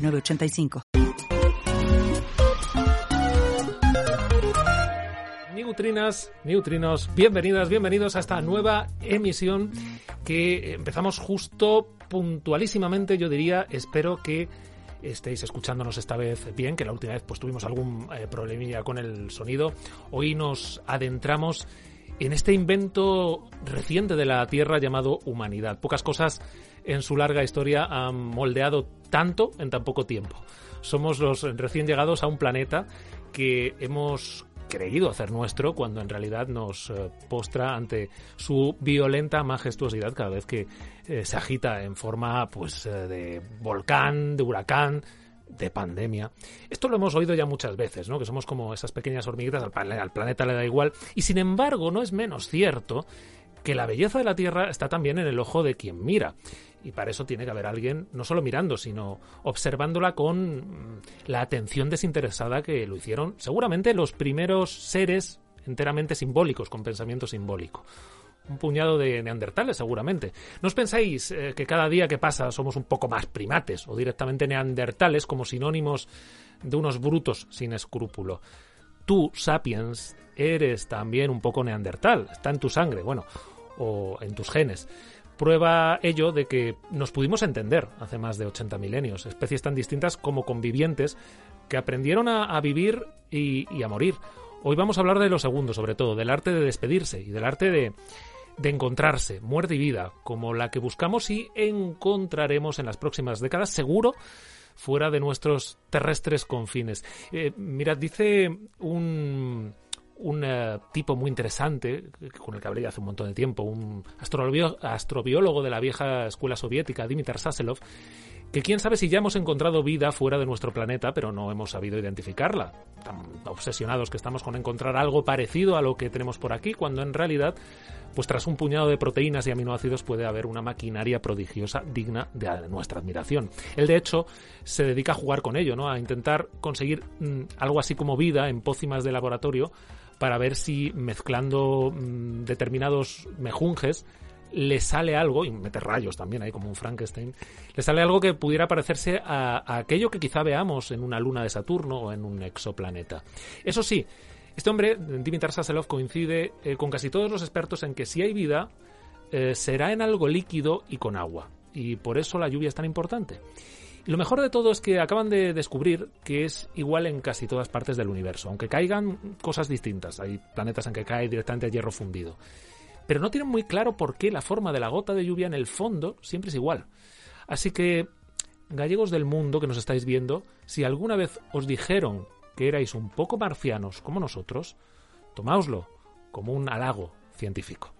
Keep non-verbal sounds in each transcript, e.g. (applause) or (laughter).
985. Neutrinas, neutrinos, bienvenidas, bienvenidos a esta nueva emisión que empezamos justo puntualísimamente, yo diría, espero que estéis escuchándonos esta vez bien, que la última vez pues tuvimos algún eh, problemilla con el sonido. Hoy nos adentramos en este invento reciente de la Tierra llamado humanidad. Pocas cosas en su larga historia han moldeado tanto en tan poco tiempo. Somos los recién llegados a un planeta que hemos creído hacer nuestro cuando en realidad nos eh, postra ante su violenta majestuosidad cada vez que eh, se agita en forma pues eh, de volcán, de huracán, de pandemia. Esto lo hemos oído ya muchas veces, ¿no? Que somos como esas pequeñas hormiguitas, al, al planeta le da igual. Y sin embargo, no es menos cierto que la belleza de la Tierra está también en el ojo de quien mira. Y para eso tiene que haber alguien no solo mirando, sino observándola con mm, la atención desinteresada que lo hicieron seguramente los primeros seres enteramente simbólicos, con pensamiento simbólico. Un puñado de neandertales, seguramente. ¿No os pensáis eh, que cada día que pasa somos un poco más primates o directamente neandertales como sinónimos de unos brutos sin escrúpulo? Tú, sapiens, eres también un poco neandertal, está en tu sangre, bueno, o en tus genes. Prueba ello de que nos pudimos entender hace más de 80 milenios, especies tan distintas como convivientes que aprendieron a, vivir y, a morir. Hoy vamos a hablar de lo segundo, sobre todo, del arte de despedirse y del arte de, encontrarse, muerte y vida, como la que buscamos y encontraremos en las próximas décadas, seguro, fuera de nuestros terrestres confines. Eh, mirad, dice un un eh, tipo muy interesante, con el que hablé hace un montón de tiempo, un astrobiólogo de la vieja escuela soviética, Dimitar Saselov, que quién sabe si ya hemos encontrado vida fuera de nuestro planeta, pero no hemos sabido identificarla. Tan obsesionados que estamos con encontrar algo parecido a lo que tenemos por aquí, cuando en realidad, pues tras un puñado de proteínas y aminoácidos puede haber una maquinaria prodigiosa digna de nuestra admiración. Él, de hecho, se dedica a jugar con ello, ¿no? A intentar conseguir mm, algo así como vida en pócimas de laboratorio para ver si mezclando mm, determinados mejunjes le sale algo, y mete rayos también ahí como un Frankenstein, le sale algo que pudiera parecerse a, aquello que quizá veamos en una luna de Saturno o en un exoplaneta. Eso sí, este hombre, Dimitar Saselov, coincide eh, con casi todos los expertos en que si hay vida, eh, será en algo líquido y con agua. Y por eso la lluvia es tan importante. Y lo mejor de todo es que acaban de descubrir que es igual en casi todas partes del universo, aunque caigan cosas distintas. Hay planetas en que cae directamente hierro fundido. Pero no tienen muy claro por qué la forma de la gota de lluvia en el fondo siempre es igual. Así que, gallegos del mundo que nos estáis viendo, si alguna vez os dijeron que erais un poco marcianos como nosotros, tomáoslo como un halago científico.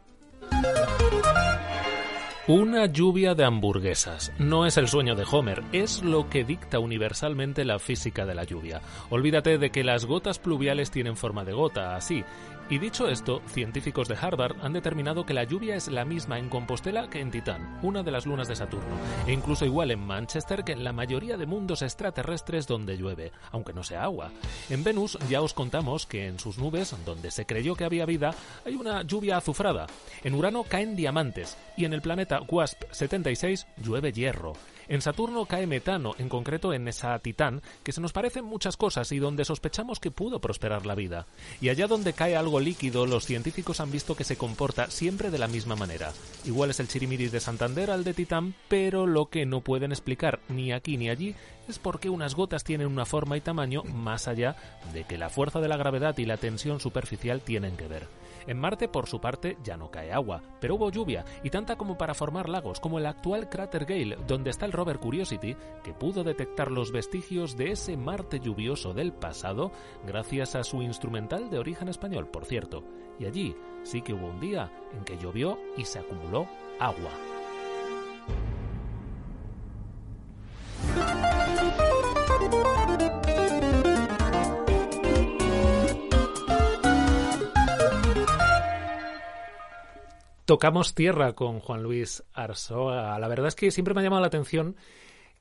Una lluvia de hamburguesas. No es el sueño de Homer, es lo que dicta universalmente la física de la lluvia. Olvídate de que las gotas pluviales tienen forma de gota, así, y dicho esto, científicos de Harvard han determinado que la lluvia es la misma en Compostela que en Titán, una de las lunas de Saturno, e incluso igual en Manchester que en la mayoría de mundos extraterrestres donde llueve, aunque no sea agua. En Venus ya os contamos que en sus nubes, donde se creyó que había vida, hay una lluvia azufrada. En Urano caen diamantes y en el planeta WASP 76 llueve hierro. En Saturno cae metano, en concreto en esa Titán, que se nos parecen muchas cosas y donde sospechamos que pudo prosperar la vida. Y allá donde cae algo líquido, los científicos han visto que se comporta siempre de la misma manera. Igual es el Chirimiris de Santander al de Titán, pero lo que no pueden explicar ni aquí ni allí es por qué unas gotas tienen una forma y tamaño más allá de que la fuerza de la gravedad y la tensión superficial tienen que ver. En Marte, por su parte, ya no cae agua, pero hubo lluvia, y tanta como para formar lagos, como el actual cráter Gale, donde está el rover Curiosity, que pudo detectar los vestigios de ese Marte lluvioso del pasado gracias a su instrumental de origen español, por cierto. Y allí sí que hubo un día en que llovió y se acumuló agua. Tocamos tierra con Juan Luis Arsoa. La verdad es que siempre me ha llamado la atención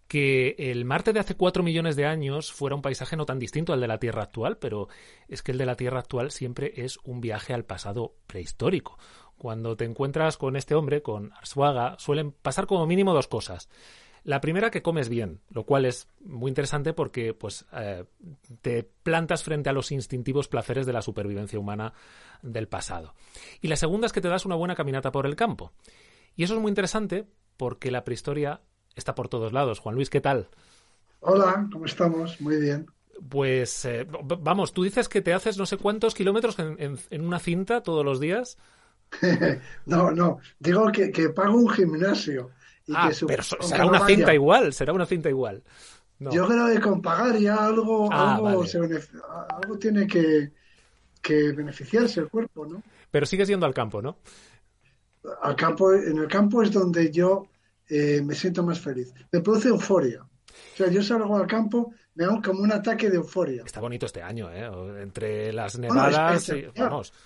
que el Marte de hace cuatro millones de años fuera un paisaje no tan distinto al de la Tierra actual, pero es que el de la Tierra actual siempre es un viaje al pasado prehistórico. Cuando te encuentras con este hombre, con Arsuaga, suelen pasar como mínimo dos cosas. La primera, que comes bien, lo cual es muy interesante porque pues, eh, te plantas frente a los instintivos placeres de la supervivencia humana del pasado. Y la segunda es que te das una buena caminata por el campo. Y eso es muy interesante porque la prehistoria está por todos lados. Juan Luis, ¿qué tal? Hola, ¿cómo estamos? Muy bien. Pues eh, vamos, tú dices que te haces no sé cuántos kilómetros en, una cinta todos los días. (laughs) no, no, digo que, pago un gimnasio. Y ah, pero será una cinta igual, será una cinta igual. Yo creo que con pagar ya algo, ah, algo, tiene que, que, beneficiarse el cuerpo, ¿no? Pero sigues yendo al campo, ¿no? Al campo, en el campo es donde yo eh, me siento más feliz. Me produce euforia. O sea, yo salgo al campo, me hago como un ataque de euforia. Está bonito este año, ¿eh? Entre las nevadas y,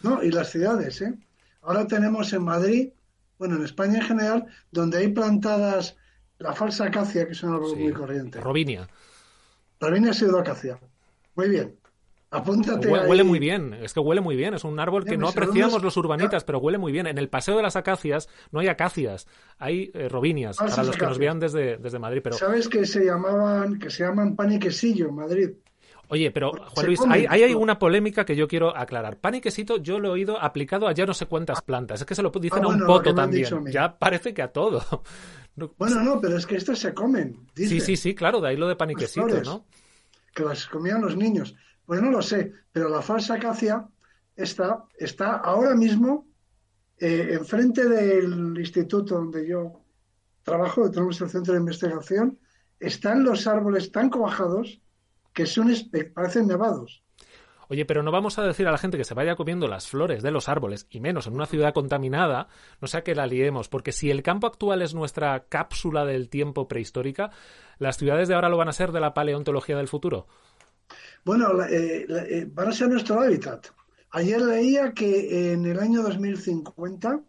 No, y las ciudades, ¿eh? Ahora tenemos en Madrid, bueno, en España en general, donde hay plantadas la falsa acacia, que es un árbol muy corriente. Robinia. Robinia acacia. Muy bien. Apúntate huele, muy bien, es que huele muy bien. Es un árbol que no apreciamos los urbanitas, pero huele muy bien. En el paseo de las acacias no hay acacias, hay eh, robinias, para los que nos vean desde, desde Madrid. Pero... ¿Sabes que se llamaban, que se llaman pan y quesillo en Madrid? Oye, pero Juan Luis, hay, hay, una polémica que yo quiero aclarar. Pan y quesito yo lo he oído aplicado a ya no sé cuántas plantas. Es que se lo dicen ah, a un poto también. Ya parece que a todo. (laughs) Bueno, no, pero es que estos se comen. Sí, sí, sí, claro, de ahí lo de pan y quesito, ¿no? Que las comían los niños. Pues no lo sé, pero la falsa acacia está, está ahora mismo eh, enfrente del instituto donde yo trabajo, tenemos el centro de investigación, están los árboles tan cobajados que son, parecen nevados. Oye, pero no vamos a decir a la gente que se vaya comiendo las flores de los árboles, y menos en una ciudad contaminada, no sea que la liemos, porque si el campo actual es nuestra cápsula del tiempo prehistórica, las ciudades de ahora lo van a ser de la paleontología del futuro. Bueno, eh, eh, van a ser nuestro hábitat. Ayer leía que en el año 2050,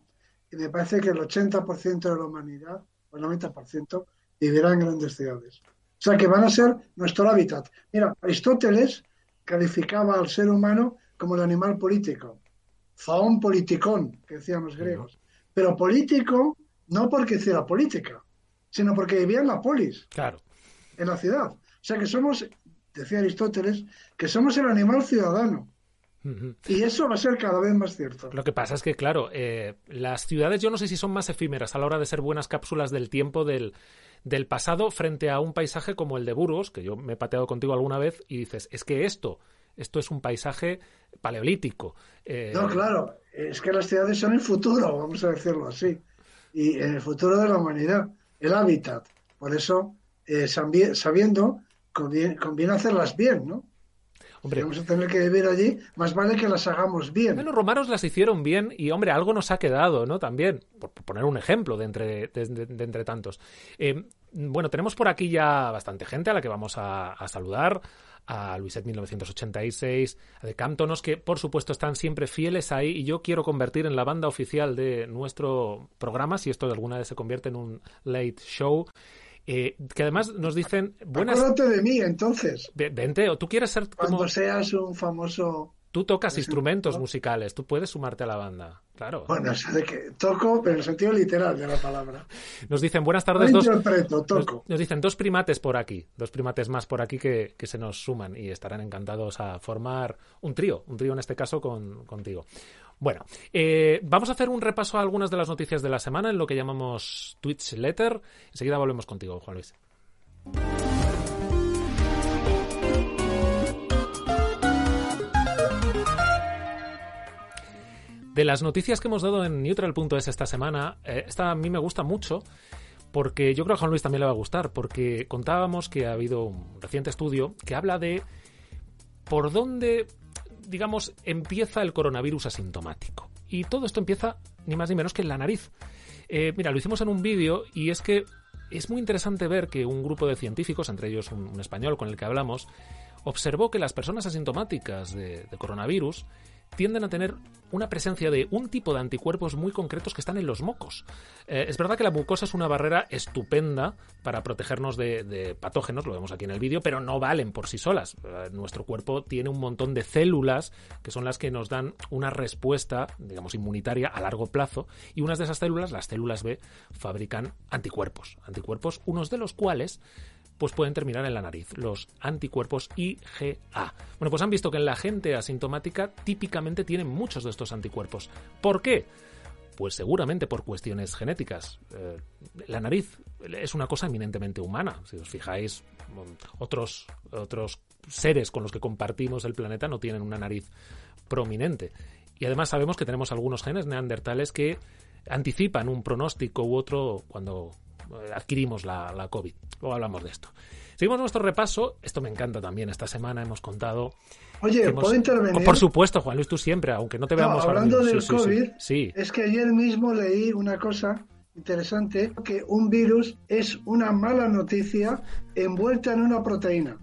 me parece que el 80% de la humanidad, o el 90%, vivirá en grandes ciudades. O sea que van a ser nuestro hábitat. Mira, Aristóteles calificaba al ser humano como el animal político. Zaón politicón, que decían los griegos. Pero político no porque hiciera política, sino porque vivía en la polis. Claro. En la ciudad. O sea que somos decía Aristóteles, que somos el animal ciudadano. Y eso va a ser cada vez más cierto. Lo que pasa es que, claro, eh, las ciudades yo no sé si son más efímeras a la hora de ser buenas cápsulas del tiempo del, del pasado frente a un paisaje como el de Burgos, que yo me he pateado contigo alguna vez, y dices, es que esto, esto es un paisaje paleolítico. Eh, no, claro, es que las ciudades son el futuro, vamos a decirlo así, y el futuro de la humanidad, el hábitat. Por eso, eh, sabiendo conviene, hacerlas bien, ¿no? Hombre, vamos a tener que vivir allí, más vale que las hagamos bien. Bueno, los romanos las hicieron bien y, hombre, algo nos ha quedado, ¿no? También, por, poner un ejemplo de entre, de, entre tantos. Eh, bueno, tenemos por aquí ya bastante gente a la que vamos a, saludar. A Luiset 1986, a The Camptonos, que por supuesto están siempre fieles ahí y yo quiero convertir en la banda oficial de nuestro programa, si esto de alguna vez se convierte en un late show. Eh, que además nos dicen buenas. Acuérdate de mí, entonces. Vente, o tú quieres ser como. Cuando seas un famoso. Tú tocas instrumentos musicales, tú puedes sumarte a la banda. Claro. Bueno, o de que toco, pero en el sentido literal de la palabra. Nos dicen buenas tardes. dos, toco. Nos, dicen dos primates por aquí, dos primates más por aquí que, que, se nos suman y estarán encantados a formar un trío, un trío en este caso con, contigo. Bueno, eh, vamos a hacer un repaso a algunas de las noticias de la semana en lo que llamamos Twitch Letter. Enseguida volvemos contigo, Juan Luis. De las noticias que hemos dado en Neutral.es esta semana, eh, esta a mí me gusta mucho porque yo creo que a Juan Luis también le va a gustar, porque contábamos que ha habido un reciente estudio que habla de por dónde digamos, empieza el coronavirus asintomático. Y todo esto empieza ni más ni menos que en la nariz. Eh, mira, lo hicimos en un vídeo y es que es muy interesante ver que un grupo de científicos, entre ellos un, español con el que hablamos, observó que las personas asintomáticas de, coronavirus tienden a tener una presencia de un tipo de anticuerpos muy concretos que están en los mocos. Eh, es verdad que la mucosa es una barrera estupenda para protegernos de, patógenos, lo vemos aquí en el vídeo, pero no valen por sí solas. Eh, nuestro cuerpo tiene un montón de células que son las que nos dan una respuesta, digamos, inmunitaria a largo plazo, y unas de esas células, las células B, fabrican anticuerpos. Anticuerpos, unos de los cuales pues pueden terminar en la nariz, los anticuerpos IgA. Bueno, pues han visto que en la gente asintomática típicamente tienen muchos de estos anticuerpos. ¿Por qué? Pues seguramente por cuestiones genéticas. Eh, la nariz es una cosa eminentemente humana. Si os fijáis, otros, otros seres con los que compartimos el planeta no tienen una nariz prominente. Y además sabemos que tenemos algunos genes neandertales que anticipan un pronóstico u otro cuando adquirimos la, la COVID. Luego hablamos de esto. Seguimos nuestro repaso. Esto me encanta también. Esta semana hemos contado. Oye, ¿puedo intervenir? Por supuesto, Juan Luis, tú siempre, aunque no te veamos no, Hablando del COVID, sí, es que ayer mismo leí una cosa interesante: que un virus es una mala noticia envuelta en una proteína.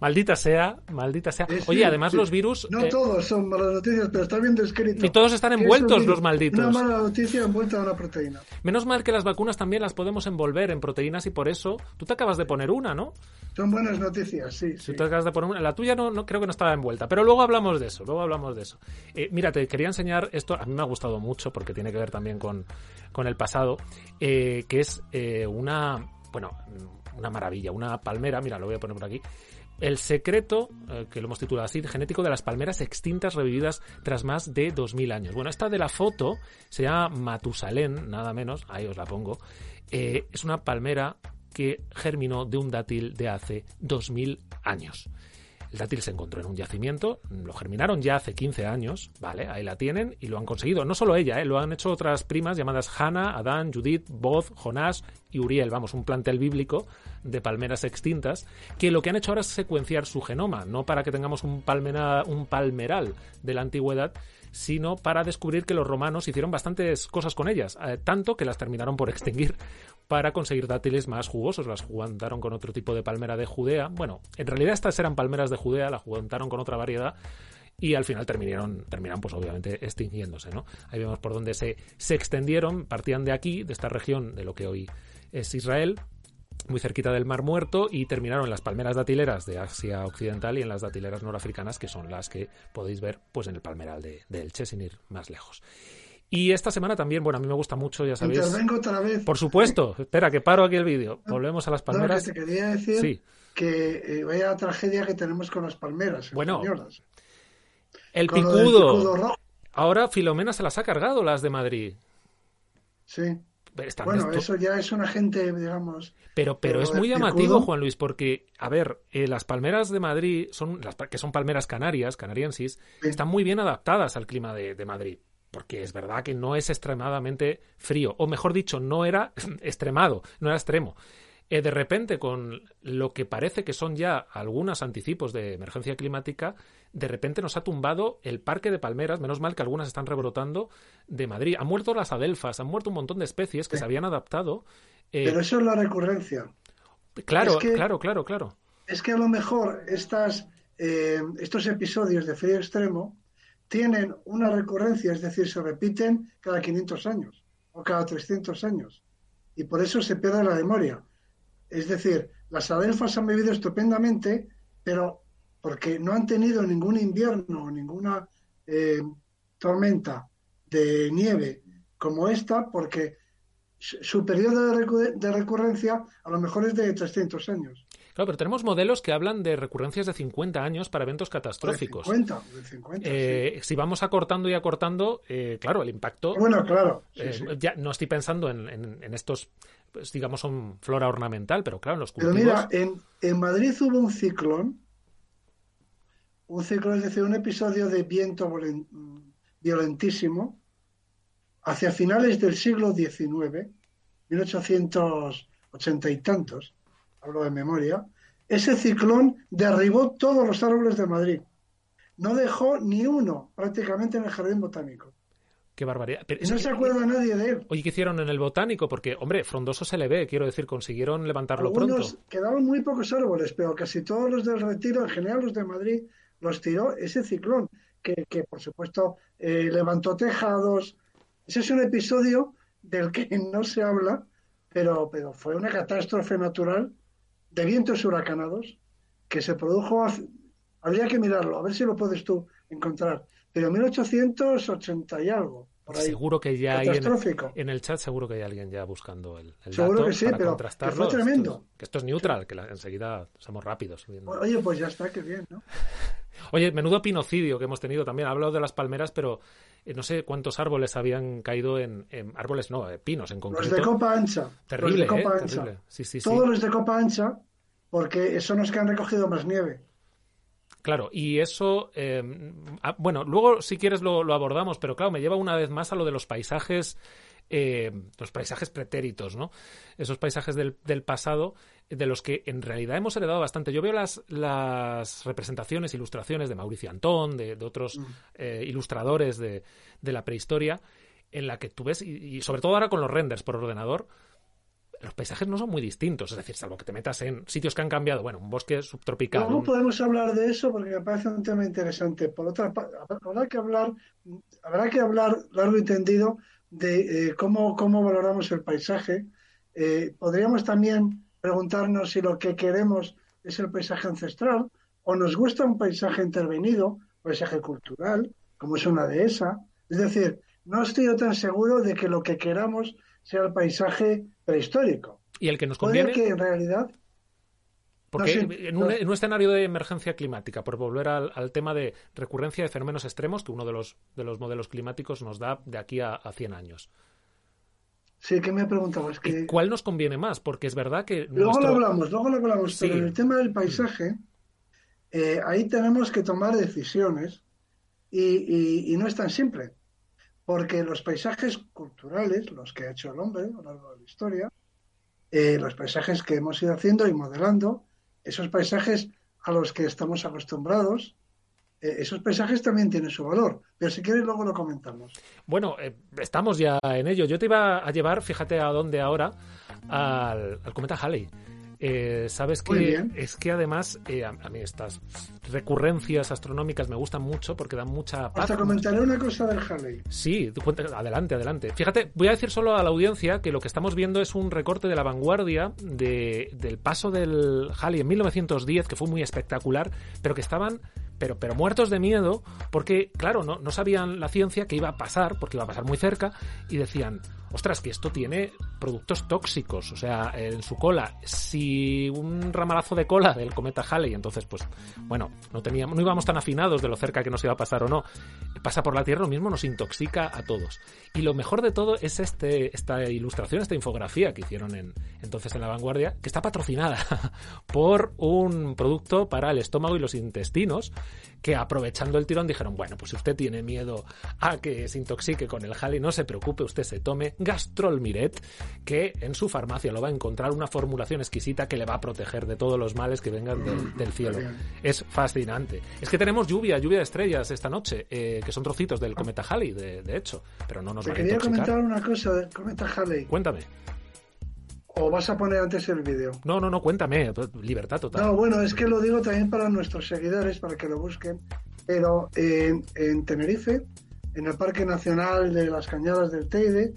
Maldita sea, maldita sea. Oye, además los virus... No eh, todos son malas noticias, pero está bien descrito. Y todos están envueltos los malditos. Una mala noticia envuelta en una proteína. Menos mal que las vacunas también las podemos envolver en proteínas y por eso... Tú te acabas de poner una, ¿no? Son buenas noticias, sí. sí. Tú te acabas de poner una. La tuya no, no creo que no estaba envuelta, pero luego hablamos de eso, luego hablamos de eso. Eh, mira, te quería enseñar esto, a mí me ha gustado mucho porque tiene que ver también con, con el pasado, eh, que es una... Bueno, una maravilla, una palmera, mira, lo voy a poner por aquí, el secreto, eh, que lo hemos titulado así, genético de las palmeras extintas revividas tras más de 2000 años. Bueno, esta de la foto se llama Matusalén, nada menos, ahí os la pongo. Eh, es una palmera que germinó de un dátil de hace 2000 años. El dátil se encontró en un yacimiento, lo germinaron ya hace 15 años, ¿vale? Ahí la tienen y lo han conseguido. No solo ella, ¿eh? lo han hecho otras primas llamadas Hannah, Adán, Judith, Boz, Jonás y Uriel, vamos, un plantel bíblico de palmeras extintas, que lo que han hecho ahora es secuenciar su genoma, no para que tengamos un, un palmeral de la antigüedad, sino para descubrir que los romanos hicieron bastantes cosas con ellas, eh, tanto que las terminaron por extinguir para conseguir dátiles más jugosos. Las juntaron con otro tipo de palmera de Judea. Bueno, en realidad estas eran palmeras de Judea, la juntaron con otra variedad y al final terminaron, terminaron pues obviamente extinguiéndose, ¿no? Ahí vemos por dónde se, se extendieron, partían de aquí, de esta región de lo que hoy es Israel, muy cerquita del Mar Muerto y terminaron en las palmeras datileras de Asia Occidental y en las datileras norafricanas, que son las que podéis ver pues en el palmeral de, de Elche, sin ir más lejos. Y esta semana también, bueno, a mí me gusta mucho, ya sabéis. Intervengo otra vez. Por supuesto. Espera, que paro aquí el vídeo. Volvemos a las palmeras. No, que te quería decir que eh, vaya tragedia que tenemos con las palmeras bueno, El picudo. Ahora Filomena se las ha cargado, las de Madrid. Sí bueno, eso ya es una gente, digamos. Pero, pero es muy llamativo, Juan Luis, porque, a ver, eh, las palmeras de Madrid, son las que son palmeras canarias, canariensis, están muy bien adaptadas al clima de, de Madrid porque es verdad que no es extremadamente frío, o mejor dicho, no era (laughs) extremado, no era extremo. Eh, de repente, con lo que parece que son ya algunos anticipos de emergencia climática, de repente nos ha tumbado el parque de palmeras, menos mal que algunas están rebrotando de Madrid. Han muerto las adelfas, han muerto un montón de especies que se habían adaptado. Eh, Pero eso es la recurrencia. Claro, claro, claro, claro. Es que a lo mejor estas, eh, estos episodios de frío extremo tienen una recurrencia, es decir, se repiten cada 500 años o cada 300 años. Y por eso se pierde la memoria. Es decir, las adelfas han vivido estupendamente, pero porque no han tenido ningún invierno ninguna eh, tormenta de nieve como esta, porque su periodo de, recurrencia a lo mejor es de 300 años. Claro, pero tenemos modelos que hablan de recurrencias de 50 años para eventos catastróficos. De 50, de 50 eh, Si vamos acortando y acortando, eh, claro, el impacto. Bueno, claro. Ya no estoy pensando en, en estos pues, digamos, son flora ornamental, pero claro, en los cultivos... Pero mira, en, en Madrid hubo un ciclón, un ciclón, es decir, un episodio de viento violentísimo, hacia finales del siglo XIX, 1880 y tantos, hablo de memoria, ese ciclón derribó todos los árboles de Madrid. No dejó ni uno prácticamente en el jardín botánico. Qué barbaridad. no se acuerda nadie de él. Oye, ¿qué hicieron en el botánico? Porque, hombre, frondoso se le ve, quiero decir, consiguieron levantarlo Algunos, pronto. Quedaban muy pocos árboles, pero casi todos los del retiro, en general los de Madrid, los tiró ese ciclón. que, por supuesto, eh, levantó tejados. Ese es un episodio del que (laughs) no se habla, pero, pero fue una catástrofe natural de vientos huracanados que se produjo, habría que mirarlo, a ver si lo puedes tú encontrar, pero en 1880 y algo. Seguro que ya hay en, el chat, seguro que hay alguien ya buscando el, el seguro que sí, pero fue tremendo. que esto es neutral, que enseguida somos rápidos. Oye, pues ya está, qué bien, ¿no? (laughs) Oye, menudo pinocidio que hemos tenido también. Ha hablado de las palmeras, pero eh, no sé cuántos árboles habían caído en, árboles, no, eh, pinos en concreto. Los de copa ancha. Terrible, los de copa ¿eh? ancha. Sí, sí, Todos los de copa ancha, porque son los que han recogido más nieve. Claro, y eso, ah, bueno, luego si quieres lo, abordamos, pero claro, me lleva una vez más a lo de los paisajes, los paisajes pretéritos, ¿no? Esos paisajes del, del pasado de los que en realidad hemos heredado bastante. Yo veo las, las representaciones, ilustraciones de Mauricio Antón, de, otros mm. eh, ilustradores de, de, la prehistoria, en la que tú ves, y, sobre todo ahora con los renders por ordenador, los paisajes no son muy distintos, es decir, salvo que te metas en sitios que han cambiado, bueno, un bosque subtropical. No podemos hablar de eso porque me parece un tema interesante. Por otra parte, habrá que hablar, habrá que hablar largo y tendido de eh, cómo, cómo valoramos el paisaje. Eh, podríamos también preguntarnos si lo que queremos es el paisaje ancestral o nos gusta un paisaje intervenido, paisaje cultural, como es una dehesa. Es decir, no estoy yo tan seguro de que lo que queramos sea el paisaje prehistórico. Y el que nos conviene. que en realidad. Porque en, un, escenario de emergencia climática, por volver al, tema de recurrencia de fenómenos extremos, que uno de los, de los modelos climáticos nos da de aquí a, a 100 años. Sí, ¿qué me preguntabas? Que... ¿Cuál nos conviene más? Porque es verdad que... Luego lo hablamos, luego lo hablamos, pero en el tema del paisaje, eh, ahí tenemos que tomar decisiones y, no es tan simple, porque los paisajes culturales, los que ha hecho el hombre a lo largo de la historia, eh, los paisajes que hemos ido haciendo y modelando, esos paisajes a los que estamos acostumbrados, eh, esos paisajes también tienen su valor. Pero si quieres, luego lo comentamos. Bueno, eh, estamos ya en ello. Yo te iba a llevar, fíjate a dónde ahora, al, al cometa Halley. Eh, Sabes que es que además eh, a, mí estas recurrencias astronómicas me gustan mucho porque dan mucha paz. Hasta comentaré una cosa del Halley. Sí, adelante, adelante. Fíjate, voy a decir solo a la audiencia que lo que estamos viendo es un recorte de la vanguardia de, del paso del Halley en 1910, que fue muy espectacular, pero que estaban pero, pero muertos de miedo, porque, claro, no, no sabían la ciencia que iba a pasar, porque iba a pasar muy cerca, y decían, ostras, que esto tiene productos tóxicos, o sea, en su cola. Si un ramalazo de cola del cometa Halley, entonces, pues, bueno, no teníamos, no íbamos tan afinados de lo cerca que nos iba a pasar o no. Pasa por la Tierra, lo mismo nos intoxica a todos. Y lo mejor de todo es este, esta ilustración, esta infografía que hicieron en, entonces en la vanguardia, que está patrocinada (laughs) por un producto para el estómago y los intestinos, que aprovechando el tirón dijeron, bueno, pues si usted tiene miedo a que se intoxique con el Halley, no se preocupe, usted se tome Gastrol Miret, que en su farmacia lo va a encontrar una formulación exquisita que le va a proteger de todos los males que vengan del, cielo. Es fascinante. Es que tenemos lluvia, lluvia de estrellas esta noche, eh, que son trocitos del cometa Halley, de, hecho, pero no nos Te quería comentar una cosa del cometa Halley. Cuéntame. ¿O vas a poner antes el vídeo? No, no, no, cuéntame, libertad total. No, bueno, es que lo digo también para nuestros seguidores, para que lo busquen, pero en, Tenerife, en el Parque Nacional de las Cañadas del Teide,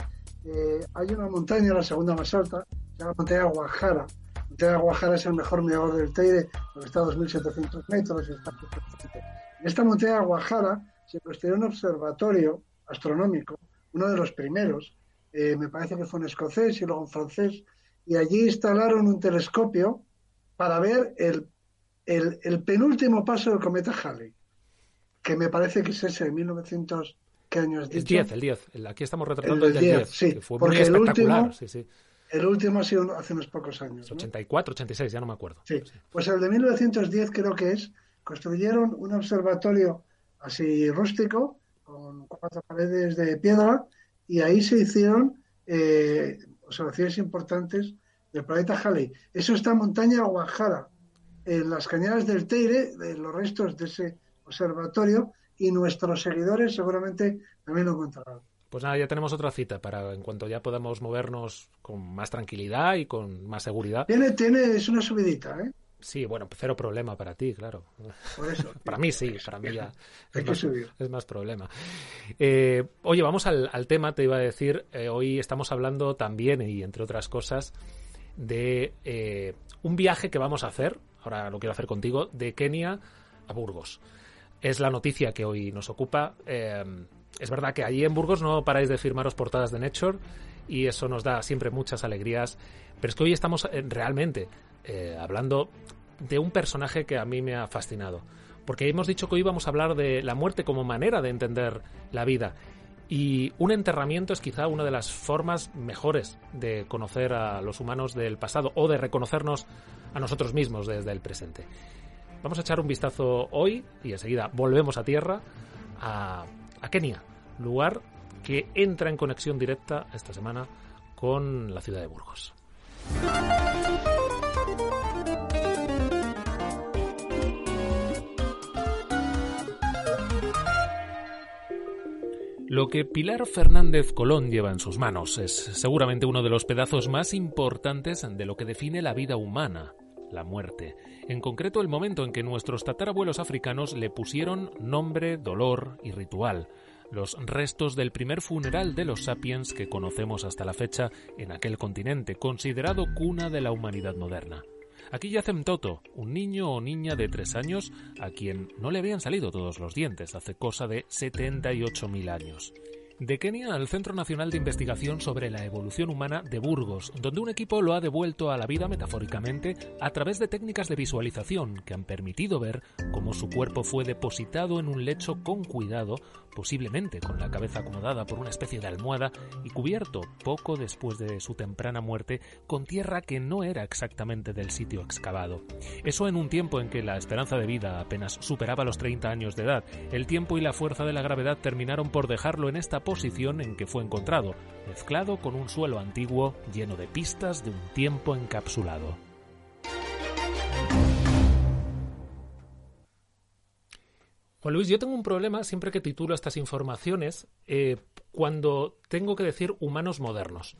eh, hay una montaña, la segunda más alta, se llama Montaña Guajara. Montaña Guajara es el mejor mirador del Teide, porque está a 2.700 metros. Y está... En esta montaña Guajara se construyó un observatorio astronómico, uno de los primeros, eh, me parece que fue en escocés y luego en francés, y allí instalaron un telescopio para ver el, el, penúltimo paso del cometa Halley, que me parece que es ese de 1900. ¿Qué año has dicho? El 10, el 10. Aquí estamos retratando el, 10, sí, fue porque muy el último, sí, sí. El último ha sido hace unos pocos años. 84, 86, ya no me acuerdo. Sí. pues el de 1910 creo que es. Construyeron un observatorio así rústico, con cuatro paredes de piedra, y ahí se hicieron eh, observaciones importantes del planeta Halley. Eso está en montaña Guajara, en las cañadas del Teire, de los restos de ese observatorio, y nuestros seguidores seguramente también lo encontrarán. Pues nada, ya tenemos otra cita para en cuanto ya podamos movernos con más tranquilidad y con más seguridad. Tiene, tiene, es una subidita, ¿eh? Sí, bueno, cero problema para ti, claro. Por eso. (laughs) para mí sí, para mí ya (laughs) es, más, subir. es más problema. Eh, oye, vamos al, al tema, te iba a decir, eh, hoy estamos hablando también, y entre otras cosas, de eh, un viaje que vamos a hacer, ahora lo quiero hacer contigo, de Kenia a Burgos. Es la noticia que hoy nos ocupa. Es verdad que allí en Burgos no paráis de firmaros portadas de Nature y eso nos da siempre muchas alegrías, pero es que hoy estamos realmente eh, hablando de un personaje que a mí me ha fascinado. Porque hemos dicho que hoy íbamos a hablar de la muerte como manera de entender la vida. Y un enterramiento es quizá una de las formas mejores de conocer a los humanos del pasado o de reconocernos a nosotros mismos desde el presente. Vamos a echar un vistazo hoy y enseguida volvemos a tierra, a, a Kenia, lugar que entra en conexión directa esta semana con la ciudad de Burgos. Lo que Pilar Fernández Colón lleva en sus manos es seguramente uno de los pedazos más importantes de lo que define la vida humana, la muerte. En concreto, el momento en que nuestros tatarabuelos africanos le pusieron nombre, dolor y ritual. Los restos del primer funeral de los sapiens que conocemos hasta la fecha en aquel continente, considerado cuna de la humanidad moderna. Aquí yace Mtoto, un niño o niña de tres años a quien no le habían salido todos los dientes hace cosa de 78.000 años. De Kenia al Centro Nacional de Investigación sobre la Evolución Humana de Burgos, donde un equipo lo ha devuelto a la vida metafóricamente a través de técnicas de visualización que han permitido ver cómo su cuerpo fue depositado en un lecho con cuidado, posiblemente con la cabeza acomodada por una especie de almohada y cubierto poco después de su temprana muerte con tierra que no era exactamente del sitio excavado. Eso en un tiempo en que la esperanza de vida apenas superaba los 30 años de edad, el tiempo y la fuerza de la gravedad terminaron por dejarlo en esta posición en que fue encontrado, mezclado con un suelo antiguo lleno de pistas de un tiempo encapsulado. Juan Luis, yo tengo un problema siempre que titulo estas informaciones eh, cuando tengo que decir humanos modernos.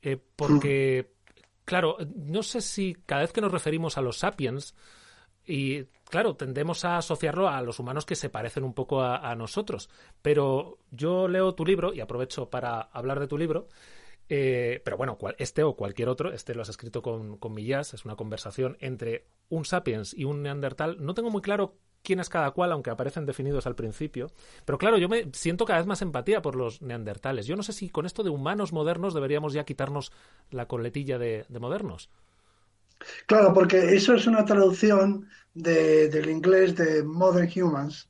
Eh, porque, (laughs) claro, no sé si cada vez que nos referimos a los sapiens, y claro, tendemos a asociarlo a los humanos que se parecen un poco a, a nosotros. Pero yo leo tu libro y aprovecho para hablar de tu libro. Eh, pero bueno, cual, este o cualquier otro, este lo has escrito con, con Millás, es una conversación entre un sapiens y un neandertal. No tengo muy claro quién es cada cual, aunque aparecen definidos al principio. Pero claro, yo me siento cada vez más empatía por los neandertales. Yo no sé si con esto de humanos modernos deberíamos ya quitarnos la coletilla de, de modernos. Claro, porque eso es una traducción de, del inglés de Modern Humans,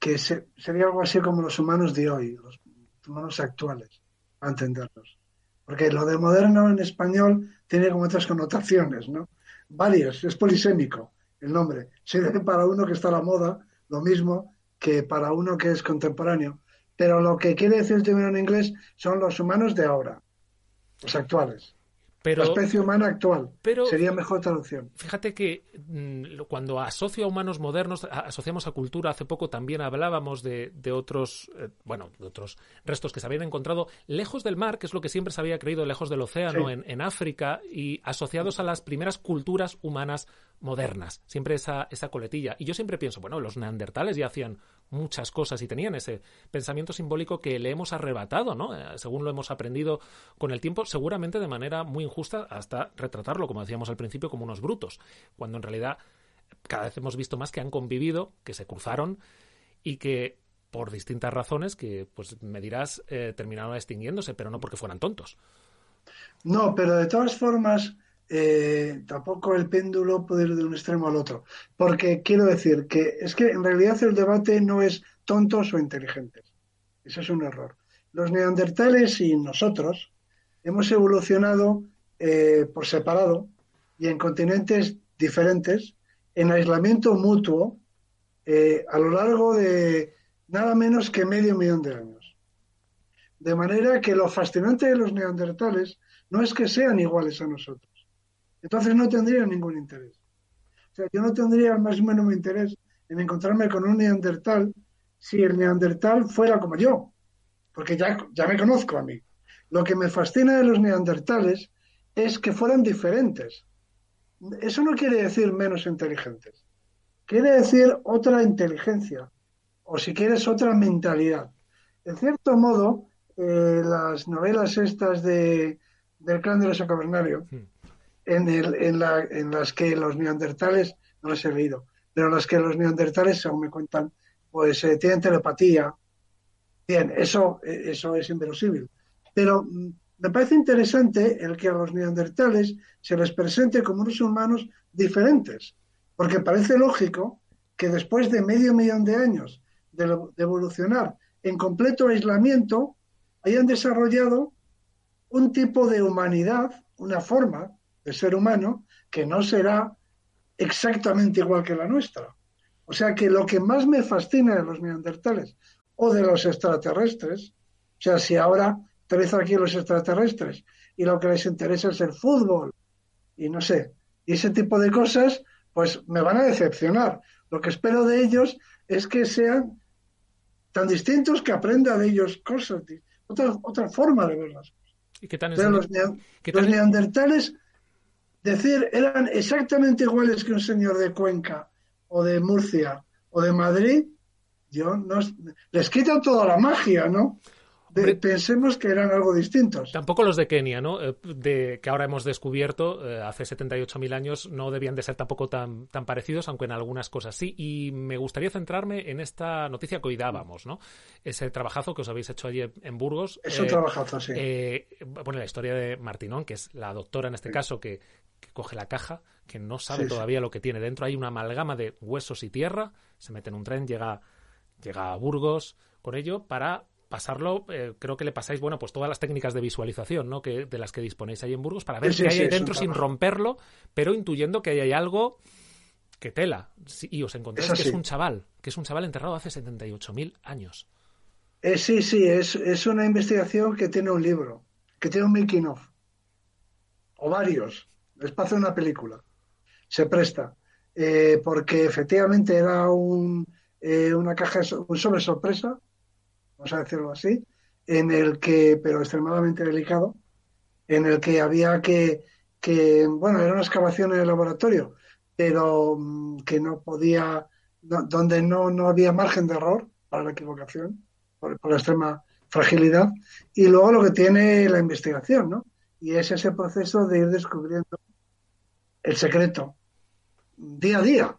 que se, sería algo así como los humanos de hoy, los humanos actuales, para entenderlos. Porque lo de moderno en español tiene como otras connotaciones, ¿no? Varios, es polisémico el nombre. Sirve (laughs) para uno que está a la moda, lo mismo que para uno que es contemporáneo. Pero lo que quiere decir el término en inglés son los humanos de ahora, los actuales. Pero, la especie humana actual. Pero, Sería mejor traducción. Fíjate que mmm, cuando asocio a humanos modernos, asociamos a cultura, hace poco también hablábamos de, de otros, eh, bueno, de otros restos que se habían encontrado lejos del mar, que es lo que siempre se había creído, lejos del océano, sí. en, en, África, y asociados a las primeras culturas humanas modernas. Siempre esa, esa coletilla. Y yo siempre pienso, bueno, los neandertales ya hacían muchas cosas y tenían ese pensamiento simbólico que le hemos arrebatado, ¿no? Eh, según lo hemos aprendido con el tiempo, seguramente de manera muy injusta hasta retratarlo, como decíamos al principio, como unos brutos, cuando en realidad cada vez hemos visto más que han convivido, que se cruzaron y que por distintas razones que, pues me dirás, eh, terminaron extinguiéndose, pero no porque fueran tontos. No, pero de todas formas, eh, tampoco el péndulo puede ir de un extremo al otro. Porque quiero decir que es que en realidad el debate no es tontos o inteligentes. Ese es un error. Los neandertales y nosotros hemos evolucionado eh, por separado y en continentes diferentes, en aislamiento mutuo, eh, a lo largo de nada menos que medio millón de años. De manera que lo fascinante de los neandertales no es que sean iguales a nosotros. Entonces no tendría ningún interés. O sea, yo no tendría el más mínimo interés en encontrarme con un neandertal si el neandertal fuera como yo, porque ya, ya me conozco a mí. Lo que me fascina de los neandertales es que fueran diferentes. eso no quiere decir menos inteligentes. Quiere decir otra inteligencia, o si quieres, otra mentalidad. En cierto modo, eh, las novelas estas de, del clan del oso cavernario, hmm. En, el, en, la, en las que los neandertales, no las he leído, pero las que los neandertales, según me cuentan, pues eh, tienen telepatía. Bien, eso, eh, eso es inverosímil. Pero mm, me parece interesante el que a los neandertales se les presente como unos humanos diferentes, porque parece lógico que después de medio millón de años de, evolucionar en completo aislamiento, hayan desarrollado un tipo de humanidad, una forma de ser humano que no será exactamente igual que la nuestra. O sea que lo que más me fascina de los neandertales o de los extraterrestres, o sea, si ahora tres aquí los extraterrestres y lo que les interesa es el fútbol y no sé, y ese tipo de cosas, pues me van a decepcionar. Lo que espero de ellos es que sean tan distintos que aprenda de ellos cosas, otra, otra forma de ver las cosas. ¿Y qué tan los, los neandertales, decir, eran exactamente iguales que un señor de Cuenca o de Murcia o de Madrid, yo no, les quita toda la magia, ¿no? Pensemos que eran algo distintos. Tampoco los de Kenia, ¿no? Eh, de, que ahora hemos descubierto, eh, hace 78.000 años, no debían de ser tampoco tan, tan parecidos, aunque en algunas cosas sí. Y me gustaría centrarme en esta noticia que hoy dábamos, ¿no? Ese trabajazo que os habéis hecho allí en Burgos. Es un eh, trabajazo, sí. bueno, la historia de Martinón, que es la doctora en este caso, que, coge la caja, que no sabe todavía lo que tiene dentro. Hay una amalgama de huesos y tierra, se mete en un tren, llega, llega a Burgos con ello para pasarlo, eh, creo que le pasáis, bueno, pues todas las técnicas de visualización, ¿no? Que, de las que disponéis ahí en Burgos para ver qué hay ahí dentro sin romperlo, pero intuyendo que hay algo que tela. y os encontráis que es un chaval, que es un chaval enterrado hace 78.000 años. Eh, sí, sí, es, es una investigación que tiene un libro, que tiene un making of, o varios, es para hacer una película. Se presta, eh, porque efectivamente era un, una caja, un sobre sorpresa, vamos a decirlo así, en el que, pero extremadamente delicado, en el que había que, que bueno, era una excavación en el laboratorio, pero mm, que no podía, donde no, no había margen de error para la equivocación, por, la extrema fragilidad, y luego lo que tiene la investigación, ¿no? Y es ese proceso de ir descubriendo el secreto día a día.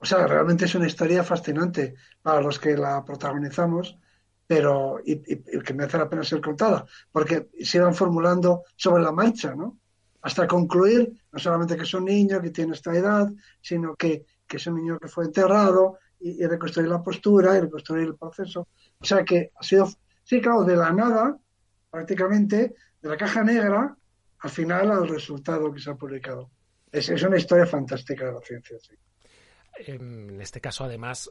O sea, realmente es una historia fascinante para los que la protagonizamos pero y, que merece la pena ser contada, porque se iban formulando sobre la marcha, ¿no? Hasta concluir, no solamente que es un niño que tiene esta edad, sino que, que es un niño que fue enterrado y, reconstruir la postura y reconstruir el proceso. O sea que ha sido, sí, claro, de la nada, prácticamente, de la caja negra, al final al resultado que se ha publicado. Es, es una historia fantástica de la ciencia, sí. En este caso, además,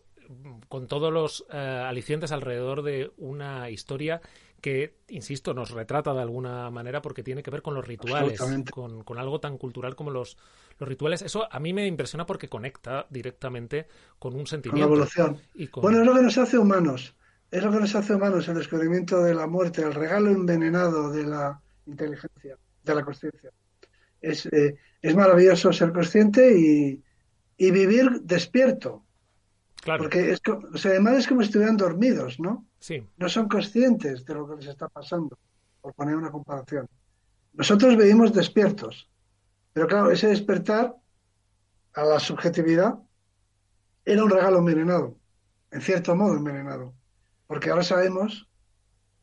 con todos los eh, alicientes alrededor de una historia que, insisto, nos retrata de alguna manera porque tiene que ver con los rituales, con, con, algo tan cultural como los, los rituales. Eso a mí me impresiona porque conecta directamente con un sentimiento. Con la evolución. Bueno, es lo que nos hace humanos. Es lo que nos hace humanos el descubrimiento de la muerte, el regalo envenenado de la inteligencia, de la conciencia. Es, eh, es maravilloso ser consciente y, y vivir despierto porque es, además es como si estuvieran dormidos, ¿no? Sí. No son conscientes de lo que les está pasando, por poner una comparación. Nosotros vivimos despiertos, pero claro, ese despertar a la subjetividad era un regalo envenenado, en cierto modo envenenado, porque ahora sabemos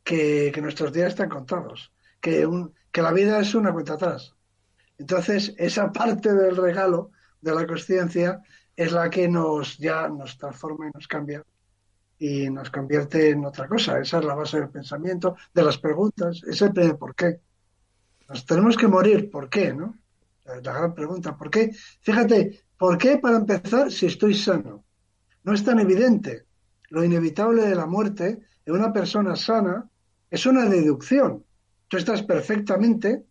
que, nuestros días están contados, que, un, que la vida es una cuenta atrás. Entonces, esa parte del regalo de la conciencia es la que nos ya nos transforma y nos cambia y nos convierte en otra cosa. Esa es la base del pensamiento, de las preguntas, es el por qué. Nos tenemos que morir, ¿por qué? ¿no? La, gran pregunta, ¿por qué? Fíjate, ¿por qué para empezar si estoy sano? No es tan evidente. Lo inevitable de la muerte en una persona sana es una deducción. Tú estás perfectamente,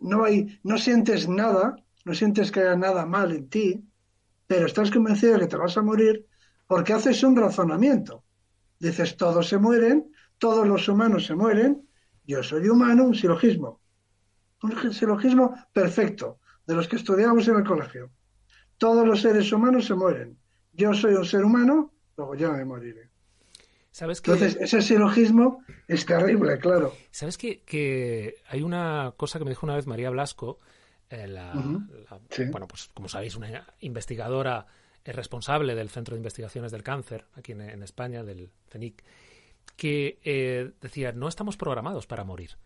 no hay, no sientes nada, no sientes que haya nada mal en ti, pero estás convencido de que te vas a morir porque haces un razonamiento. Dices, todos se mueren, todos los humanos se mueren, yo soy humano, un silogismo. Un silogismo perfecto, de los que estudiamos en el colegio. Todos los seres humanos se mueren. Yo soy un ser humano, luego ya me moriré. ¿Sabes que... Entonces, ese silogismo es terrible, claro. ¿Sabes que, que hay una cosa que me dijo una vez María Blasco, eh, la, bueno, pues como sabéis, una investigadora responsable del Centro de Investigaciones del Cáncer, aquí en, España, del CENIC, que eh, decía, no estamos programados para morir.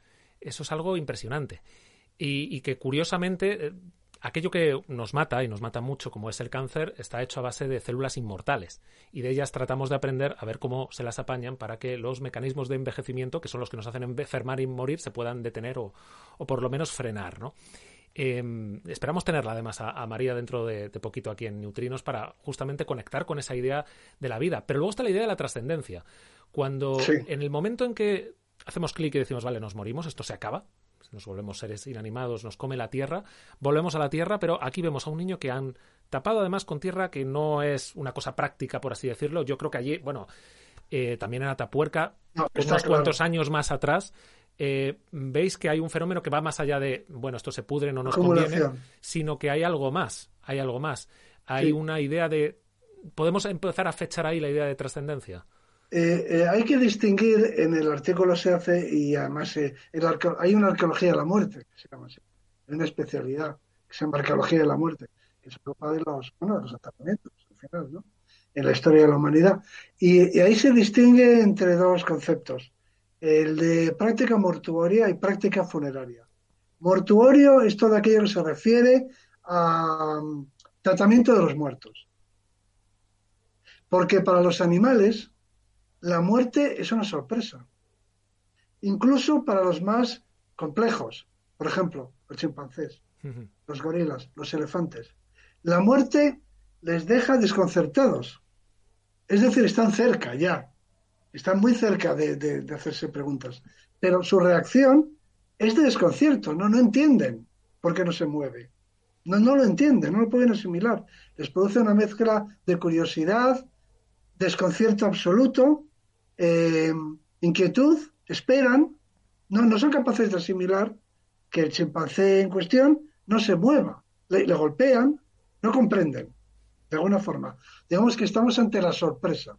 Eso es algo impresionante. Y, que curiosamente, eh, aquello que nos mata, y nos mata mucho, como es el cáncer, está hecho a base de células inmortales. Y de ellas tratamos de aprender a ver cómo se las apañan para que los mecanismos de envejecimiento, que son los que nos hacen enfermar y morir, se puedan detener o, o por lo menos frenar, ¿no? Em, esperamos tenerla además a, María dentro de, poquito aquí en Neutrinos para justamente conectar con esa idea de la vida. Pero luego está la idea de la trascendencia. Cuando en el momento en que hacemos clic y decimos, vale, nos morimos, esto se acaba, nos volvemos seres inanimados, nos come la tierra, volvemos a la tierra, pero aquí vemos a un niño que han tapado además con tierra que no es una cosa práctica, por así decirlo. Yo creo que allí, bueno, eh, también en Atapuerca, unos cuantos años más atrás, eh, veis que hay un fenómeno que va más allá de, bueno, esto se pudre, no nos conviene, sino que hay algo más, hay algo más. Hay una idea de... ¿Podemos empezar a fechar ahí la idea de trascendencia? Eh, eh, hay que distinguir, en el artículo se hace, y además hay una arqueología de la muerte, que se llama así, una especialidad que se llama arqueología de la muerte, que se ocupa de los, bueno, los atacamientos, al final, ¿no? en la historia de la humanidad. y ahí se distingue entre dos conceptos el de práctica mortuoria y práctica funeraria. Mortuorio es todo aquello que se refiere a um, tratamiento de los muertos. Porque para los animales la muerte es una sorpresa. Incluso para los más complejos, por ejemplo, los chimpancés, los gorilas, los elefantes. La muerte les deja desconcertados. Es decir, están cerca ya están muy cerca de, hacerse preguntas, pero su reacción es de desconcierto, no, no entienden por qué no se mueve. No, no lo entienden, no lo pueden asimilar. Les produce una mezcla de curiosidad, desconcierto absoluto, eh, inquietud, esperan, no, no son capaces de asimilar que el chimpancé en cuestión no se mueva. Le golpean, no comprenden, de alguna forma. Digamos que estamos ante la sorpresa.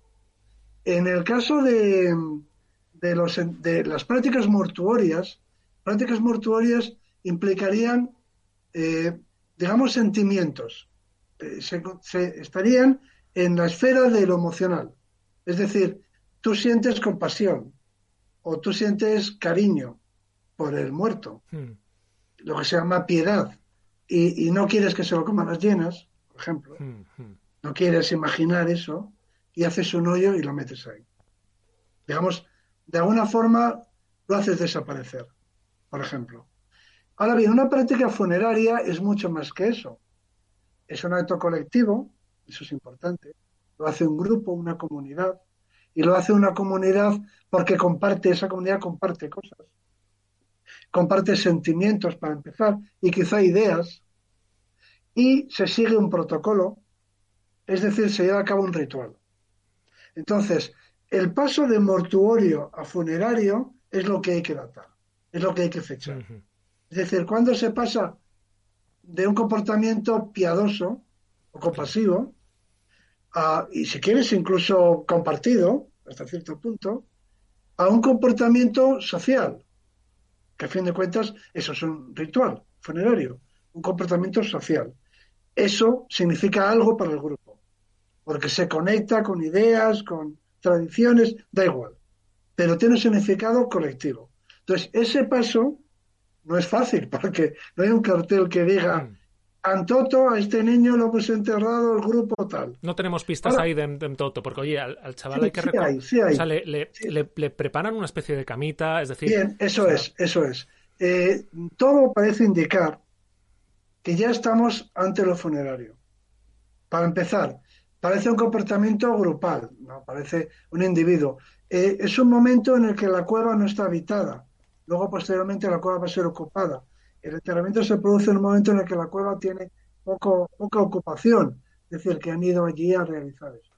En el caso de, los, de las prácticas mortuorias, prácticas mortuorias implicarían, eh, digamos, sentimientos. Eh, se, estarían en la esfera de lo emocional. Es decir, tú sientes compasión o tú sientes cariño por el muerto, hmm. lo que se llama piedad, y, no quieres que se lo coman las llenas, por ejemplo. Hmm, hmm. No quieres imaginar eso, y haces un hoyo y lo metes ahí. Digamos, de alguna forma lo haces desaparecer, por ejemplo. Ahora bien, una práctica funeraria es mucho más que eso. Es un acto colectivo, eso es importante. Lo hace un grupo, una comunidad. Y lo hace una comunidad porque comparte, esa comunidad comparte cosas. Comparte sentimientos para empezar y quizá ideas. Y se sigue un protocolo, es decir, se lleva a cabo un ritual. Entonces, el paso de mortuorio a funerario es lo que hay que datar, es lo que hay que fechar. Es decir, cuando se pasa de un comportamiento piadoso o compasivo, a, y si quieres incluso compartido, hasta cierto punto, a un comportamiento social, que a fin de cuentas eso es un ritual funerario, un comportamiento social. Eso significa algo para el grupo porque se conecta con ideas, con tradiciones, da igual, pero tiene un significado colectivo. Entonces, ese paso no es fácil, (laughs) porque no hay un cartel que diga, mm. Antoto, a este niño lo hemos enterrado el grupo tal. No tenemos pistas ahí de, Antoto, porque oye, al, chaval hay que recordar. Sí o sea, le, preparan una especie de camita, es decir. Bien, eso es, eso es. Eh, todo parece indicar que ya estamos ante lo funerario. Para empezar, parece un comportamiento grupal, no parece un individuo. Eh, es un momento en el que la cueva no está habitada. Luego, posteriormente, la cueva va a ser ocupada. El enterramiento se produce en un momento en el que la cueva tiene poco, poca ocupación, es decir, que han ido allí a realizar eso.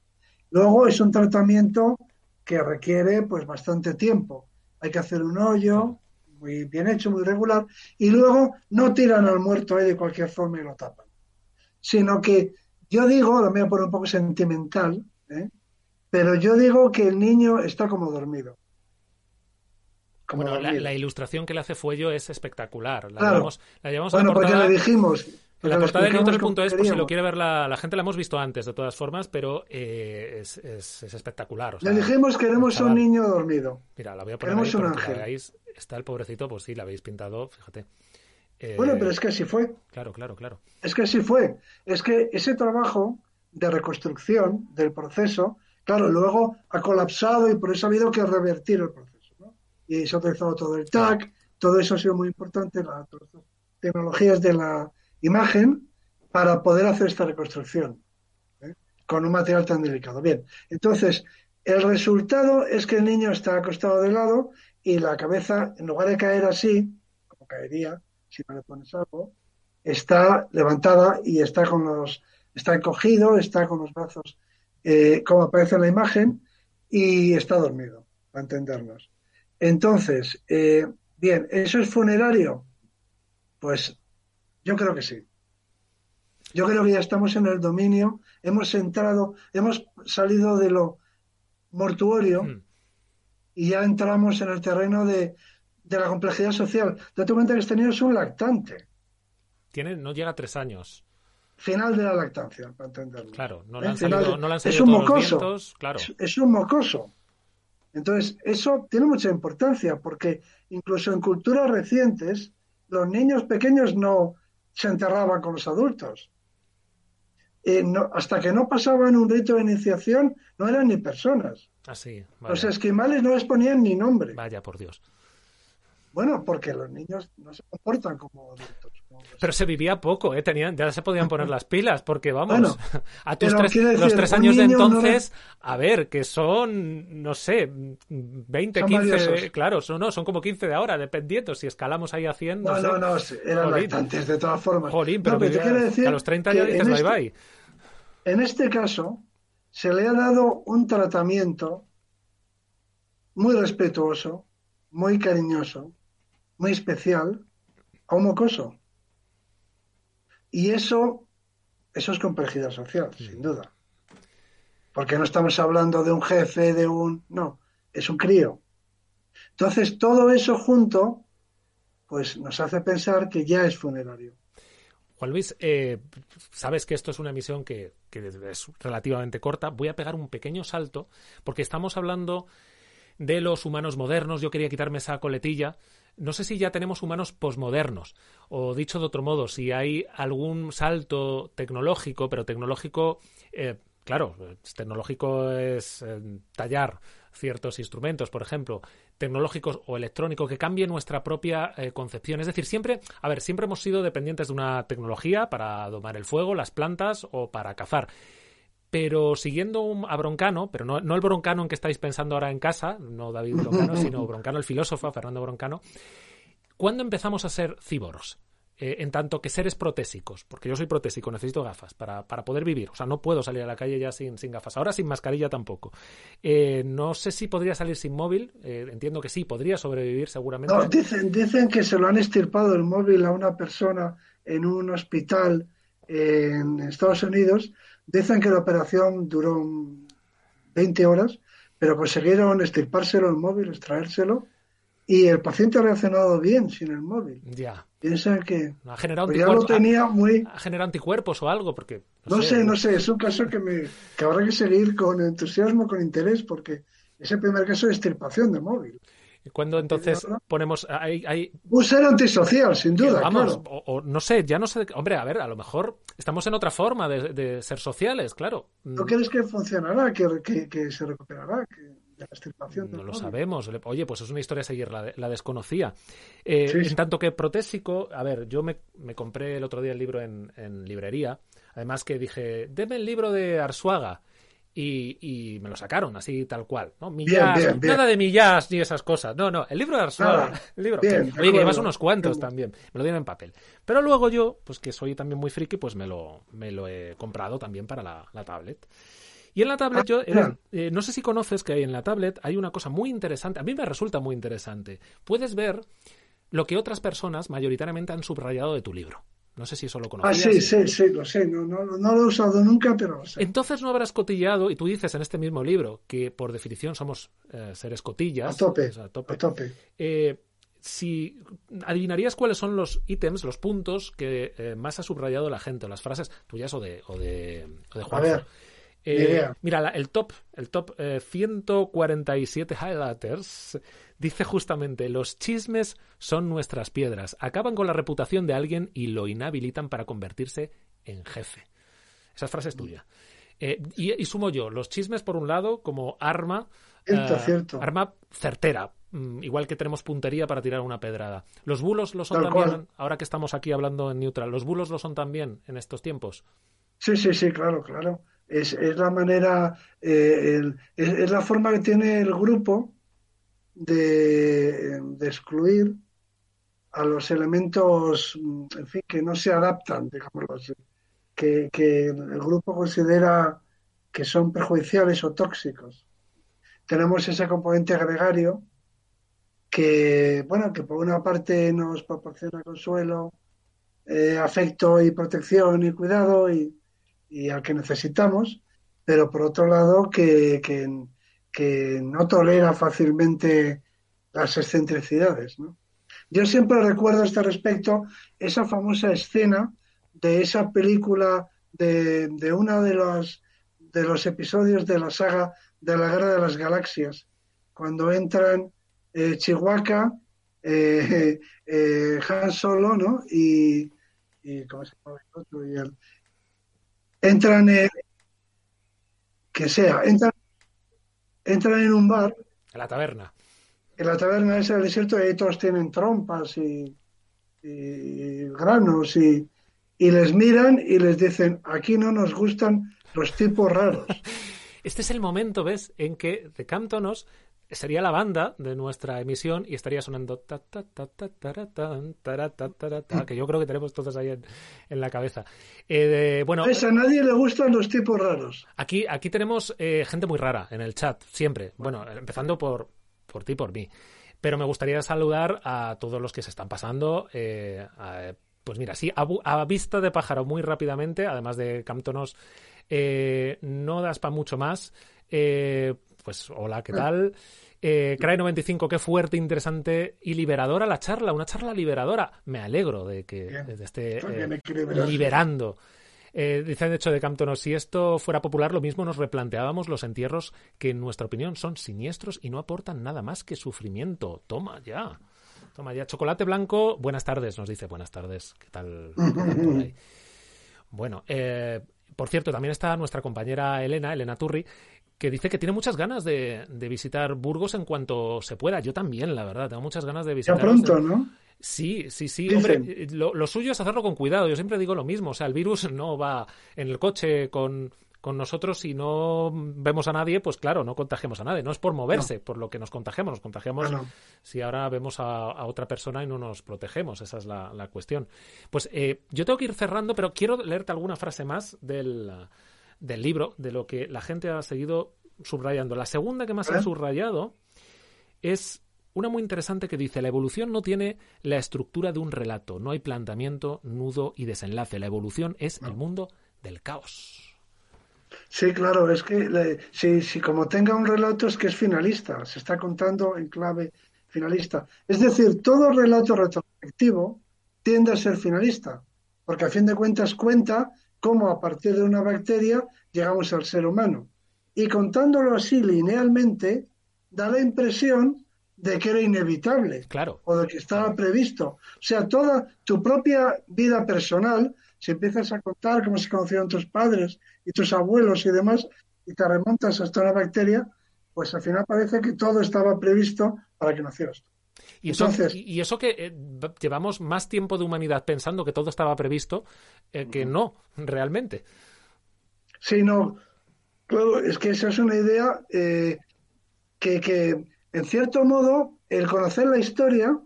Luego es un tratamiento que requiere pues bastante tiempo. Hay que hacer un hoyo, muy bien hecho, muy regular, y luego no tiran al muerto ahí de cualquier forma y lo tapan. Sino que yo digo, lo voy a poner un poco sentimental, ¿eh? pero yo digo que el niño está como dormido. Como La, ilustración que le hace Fuello es espectacular. La claro. llevamos, la llevamos bueno, porque le dijimos, la portada de Neutral.es, por si lo quiere ver la, la, gente, la hemos visto antes, de todas formas, pero eh, es, es, es, espectacular. O sea, Le dijimos queremos un niño dormido. Mira, la voy a poner queremos ahí un ángel. la veáis. Está el pobrecito, pues sí, la habéis pintado, fíjate. Eh, Bueno, pero es que así fue. Claro, claro, claro. Es que así fue. Es que ese trabajo de reconstrucción del proceso, claro, luego ha colapsado y por eso ha habido que revertir el proceso. ¿no? Y se ha utilizado todo el TAC, todo eso ha sido muy importante, las tecnologías de la imagen, para poder hacer esta reconstrucción ¿eh? con un material tan delicado. Bien, entonces, el resultado es que el niño está acostado de lado y la cabeza, en lugar de caer así, como caería si no le pones algo, está levantada y está con los, está encogido, está con los brazos eh, como aparece en la imagen y está dormido, para entendernos. Entonces, eh, bien, ¿eso es funerario? Pues yo creo que sí. Yo creo que ya estamos en el dominio, hemos entrado, hemos salido de lo mortuorio Mm. y ya entramos en el terreno de, de la complejidad social. Date cuenta que este niño es un lactante, Tiene, no llega a tres años. final de la lactancia, para entenderlo. Claro, no ¿Eh? le han salido, de- no le han es un todos los mocoso. vientos, claro. Es, es un mocoso. Entonces, eso tiene mucha importancia porque incluso en culturas recientes, los niños pequeños no se enterraban con los adultos. Eh, no- hasta que no pasaban un rito de iniciación, no eran ni personas. Así, Los vaya, esquimales no les ponían ni nombre. vaya por Dios. Bueno, porque los niños no se comportan como adultos. como los- Pero se vivía poco, ¿eh? Tenían, ya se podían poner las pilas, porque vamos, Bueno, (laughs) a tus tres, decir, los tres años de no entonces, a ver, que son, no sé, 20, Son 15, valiosos. claro, son, no, son como 15 de ahora, dependiendo, si escalamos ahí a 100, no, No, sé. no, no, eran lactantes de todas formas. Jolín, pero, No, pero decir a los 30 ya que dices en bye este- bye. En este caso, se le ha dado un tratamiento muy respetuoso, muy cariñoso, muy especial a un mocoso. Y eso, eso es complejidad social, sin duda. Porque no estamos hablando de un jefe, de un... No, es un crío. Entonces, todo eso junto, pues nos hace pensar que ya es funerario. Juan Luis, eh, sabes que esto es una emisión que, que es relativamente corta. Voy a pegar un pequeño salto porque estamos hablando de los humanos modernos. Yo quería quitarme esa coletilla. No sé si ya tenemos humanos posmodernos o dicho de otro modo, si hay algún salto tecnológico, pero tecnológico, eh, claro, tecnológico es eh, tallar ciertos instrumentos, por ejemplo, tecnológicos o electrónicos que cambie nuestra propia eh, concepción. Es decir, siempre, a ver, siempre hemos sido dependientes de una tecnología para domar el fuego, las plantas o para cazar. Pero siguiendo un, a Broncano, pero no, no el Broncano en que estáis pensando ahora en casa, no David Broncano, (laughs) sino Broncano el filósofo, Fernando Broncano, ¿cuándo empezamos a ser cíboros? Eh, en tanto que seres protésicos, porque yo soy protésico, necesito gafas para, para, poder vivir. O sea, no puedo salir a la calle ya sin, sin gafas. Ahora sin mascarilla tampoco. Eh, no sé si podría salir sin móvil. Eh, entiendo que sí, podría sobrevivir seguramente. No, dicen, dicen que se lo han estirpado el móvil a una persona en un hospital en Estados Unidos. Dicen que la operación duró 20 horas, pero consiguieron estirpárselo el móvil, extraérselo, y el paciente ha reaccionado bien sin el móvil. Ya. Piensan que ha generado pues ya lo tenía muy... Ha generado anticuerpos o algo, porque... No, no sé, sé, no sé, es un caso que, me, que habrá que seguir con entusiasmo, con interés, porque es el primer caso de extirpación de móvil. Cuando entonces ponemos. Hay, hay... Un ser antisocial, sin duda. Vamos, claro. o, o, no sé, ya no sé. Hombre, a ver, a lo mejor estamos en otra forma de, de ser sociales, claro. ¿No crees que funcionará, que, que, que se recuperará? Que la extirpación no lo sabemos. Oye, pues es una historia a seguir, la, la desconocía. Eh, Sí, sí. En tanto que protésico, a ver, yo me, me compré el otro día el libro en, en librería. Además que dije, deme el libro de Arsuaga. Y, y, me lo sacaron así tal cual, ¿no? Millas, Bien, bien, bien. nada de millas ni esas cosas. No, no, el libro de Arsuaga. Nada. (laughs) El libro. Oye, que llevas unos cuantos también. Me lo dieron en papel. Pero luego yo, pues que soy también muy friki, pues me lo, me lo he comprado también para la, la tablet. Y en la tablet Ah, yo, mira. eh, no sé si conoces que en la tablet hay una cosa muy interesante, a mí me resulta muy interesante. Puedes ver lo que otras personas mayoritariamente han subrayado de tu libro. No sé si eso lo Ah, conocías. sí, sí, sí, lo sé. No, no, no lo he usado nunca, pero lo sé. Entonces no habrás cotillado, y tú dices en este mismo libro que por definición somos eh, seres cotillas. A tope, a tope. a tope. Eh, si adivinarías cuáles son los ítems, los puntos que eh, más ha subrayado la gente, o las frases tuyas o de, o de, o de A ver, Eh, mira, la- el top, el top eh, 147 highlighters dice justamente los chismes son nuestras piedras, acaban con la reputación de alguien y lo inhabilitan para convertirse en jefe. Esa frase es tuya. Eh, y, y sumo yo, los chismes por un lado como arma, Cierto, eh, cierto. arma certera, mm, igual que tenemos puntería para tirar una pedrada. Los bulos lo son Tal también, cual. ahora que estamos aquí hablando en neutral, los bulos lo son también en estos tiempos. Sí, sí, sí, claro, claro. Es, es la manera, eh, el- es, la forma que tiene el grupo de, excluir a los elementos, en fin, que no se adaptan, digámoslo así, que, que el grupo considera que son perjudiciales o tóxicos. Tenemos ese componente gregario que, bueno, que por una parte nos proporciona consuelo, eh, afecto y protección y cuidado y, y al que necesitamos, pero por otro lado que, que, no tolera fácilmente las excentricidades. ¿no? Yo siempre recuerdo a este respecto esa famosa escena de esa película de, de uno de los, de los episodios de la saga de la Guerra de las Galaxias, cuando entran eh, Chihuahua, eh, (laughs) eh, Han Solo, ¿no? Y, y ¿cómo se llama el otro? Y el- entran en, que sea, entran, entran en un bar, En la taberna. en la taberna esa del desierto, y ahí todos tienen trompas y, y granos y, y les miran y les dicen, aquí no nos gustan los tipos raros. (laughs) Este es el momento, ¿ves?, en que The Camptonos sería la banda de nuestra emisión y estaría sonando ta, ta, ta, que yo creo que tenemos todos ahí en, en la cabeza. Eh, de- bueno, ¿Ves? A nadie le gustan los tipos raros. aquí, aquí tenemos eh, gente muy rara en el chat, siempre. Bueno, empezando por, por ti, por mí. Pero me gustaría saludar a todos los que se están pasando. eh, a- pues mira, sí, a, vista de pájaro muy rápidamente, además de Camptonos, no das para mucho más. Eh, pues hola, ¿qué tal? Eh, Cray95, qué fuerte, interesante y liberadora la charla, una charla liberadora. Me alegro de que Bien. esté eh, liberando. Eh, dice de hecho de Camptonos, si esto fuera popular, lo mismo nos replanteábamos los entierros que en nuestra opinión son siniestros y no aportan nada más que sufrimiento. Toma ya. Toma ya. Chocolate blanco, buenas tardes, nos dice. Buenas tardes. ¿Qué tal? (laughs) Bueno, eh, por cierto, también está nuestra compañera Elena, Elena Turri, que dice que tiene muchas ganas de, de visitar Burgos en cuanto se pueda. Yo también, la verdad, tengo muchas ganas de Ya visitar. pronto, ¿no? Sí, sí, sí. Dicen. Hombre, lo, lo suyo es hacerlo con cuidado. Yo siempre digo lo mismo. O sea, el virus no va en el coche con, con nosotros si no vemos a nadie, pues claro, no contagiamos a nadie. No es por moverse, por lo que nos contagiamos. Nos contagiamos Ah, no. si ahora vemos a, a otra persona y no nos protegemos. Esa es la, la cuestión. Pues eh, yo tengo que ir cerrando, pero quiero leerte alguna frase más del, del libro, de lo que la gente ha seguido subrayando. La segunda que más ¿Eh? han subrayado es una muy interesante que dice, la evolución no tiene la estructura de un relato, no hay planteamiento, nudo y desenlace. La evolución es el mundo del caos. Sí, claro, es que le- si, si como tenga un relato es que es finalista, se está contando en clave finalista. Es decir, todo relato retrospectivo tiende a ser finalista, porque a fin de cuentas cuenta cómo a partir de una bacteria llegamos al ser humano. Y contándolo así linealmente, da la impresión de que era inevitable Claro. o de que estaba previsto. O sea, toda tu propia vida personal, si empiezas a contar cómo se conocieron tus padres y tus abuelos y demás, y te remontas hasta una bacteria, pues al final parece que todo estaba previsto para que nacieras. Y eso, Entonces- y eso que eh, llevamos más tiempo de humanidad pensando que todo estaba previsto eh, que no, realmente. Sí, no, claro, es que esa es una idea eh, que, que, en cierto modo, el conocer la historia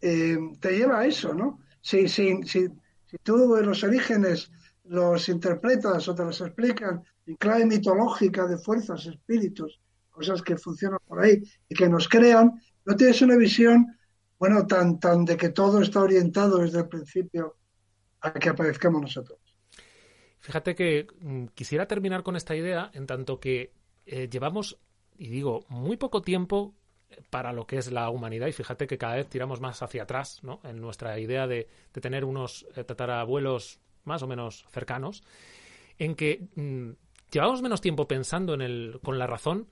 eh, te lleva a eso, ¿no? Si, si, si, si tú los orígenes los interpretas o te los explican en clave mitológica de fuerzas, espíritus, cosas que funcionan por ahí y que nos crean, no tienes una visión bueno, tan, tan de que todo está orientado desde el principio a que aparezcamos nosotros. Fíjate que mm, quisiera terminar con esta idea en tanto que eh, llevamos, y digo, muy poco tiempo para lo que es la humanidad y fíjate que cada vez tiramos más hacia atrás ¿no? en nuestra idea de, tener unos eh, tatarabuelos más o menos cercanos, en que mm, llevamos menos tiempo pensando en el, con la razón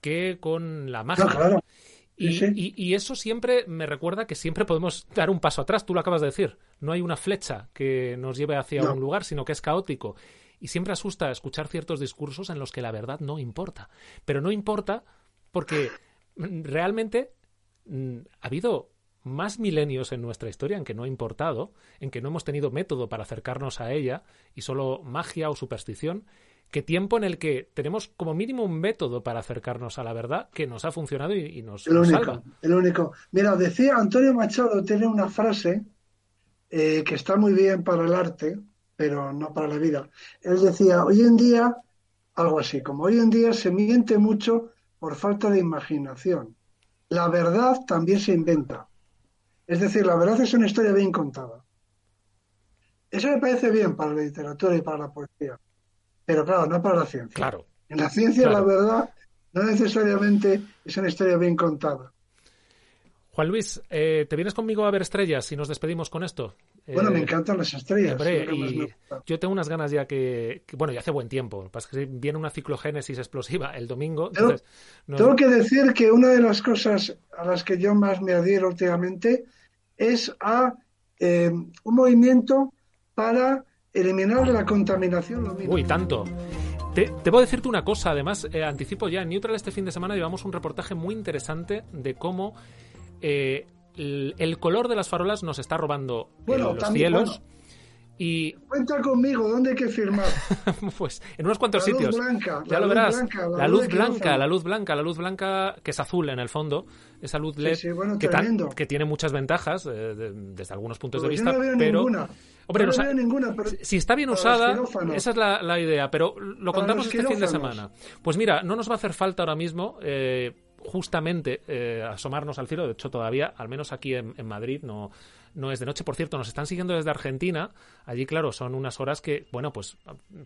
que con la magia. Y, eso siempre me recuerda que siempre podemos dar un paso atrás, tú lo acabas de decir. No hay una flecha que nos lleve hacia un lugar, sino que es caótico. Y siempre asusta escuchar ciertos discursos en los que la verdad no importa. Pero no importa porque realmente mm, ha habido más milenios en nuestra historia en que no ha importado, en que no hemos tenido método para acercarnos a ella y solo magia o superstición, que tiempo en el que tenemos como mínimo un método para acercarnos a la verdad que nos ha funcionado y, nos, el único, salva. El único. Mira, decía Antonio Machado, tiene una frase eh, que está muy bien para el arte, pero no para la vida. Él decía, hoy en día, algo así, como hoy en día se miente mucho por falta de imaginación. La verdad también se inventa. Es decir, la verdad es una historia bien contada. Eso me parece bien para la literatura y para la poesía. Pero claro, no para la ciencia. Claro. En la ciencia, la verdad, no necesariamente es una historia bien contada. Juan Luis, eh, ¿te vienes conmigo a ver estrellas y nos despedimos con esto? Bueno, me eh, encantan las estrellas. yo tengo unas ganas ya que, bueno, ya hace buen tiempo. Que viene una ciclogénesis explosiva el domingo. Tengo que decir que una de las cosas a las que yo más me adhiero últimamente es a eh, un movimiento para eliminar la contaminación. Uy, tanto. Te, debo decirte una cosa, además, eh, anticipo ya, en Neutral este fin de semana llevamos un reportaje muy interesante de cómo eh, el, color de las farolas nos está robando eh, los cielos. Y... Cuenta conmigo, ¿dónde hay que firmar? (laughs) pues en unos cuantos sitios. ya lo verás. la, luz blanca, la luz blanca, la luz blanca que es azul en el fondo, esa luz LED que, que, tiene muchas ventajas desde algunos puntos de vista, pero Hombre, no, ninguna, si está bien usada, esa es la, idea, pero lo contamos este fin de semana. Pues mira, no nos va a hacer falta ahora mismo eh, justamente eh, asomarnos al cielo, de hecho todavía, al menos aquí en, en Madrid, no, no es de noche. Por cierto, nos están siguiendo desde Argentina. Allí, claro, son unas horas que, bueno, pues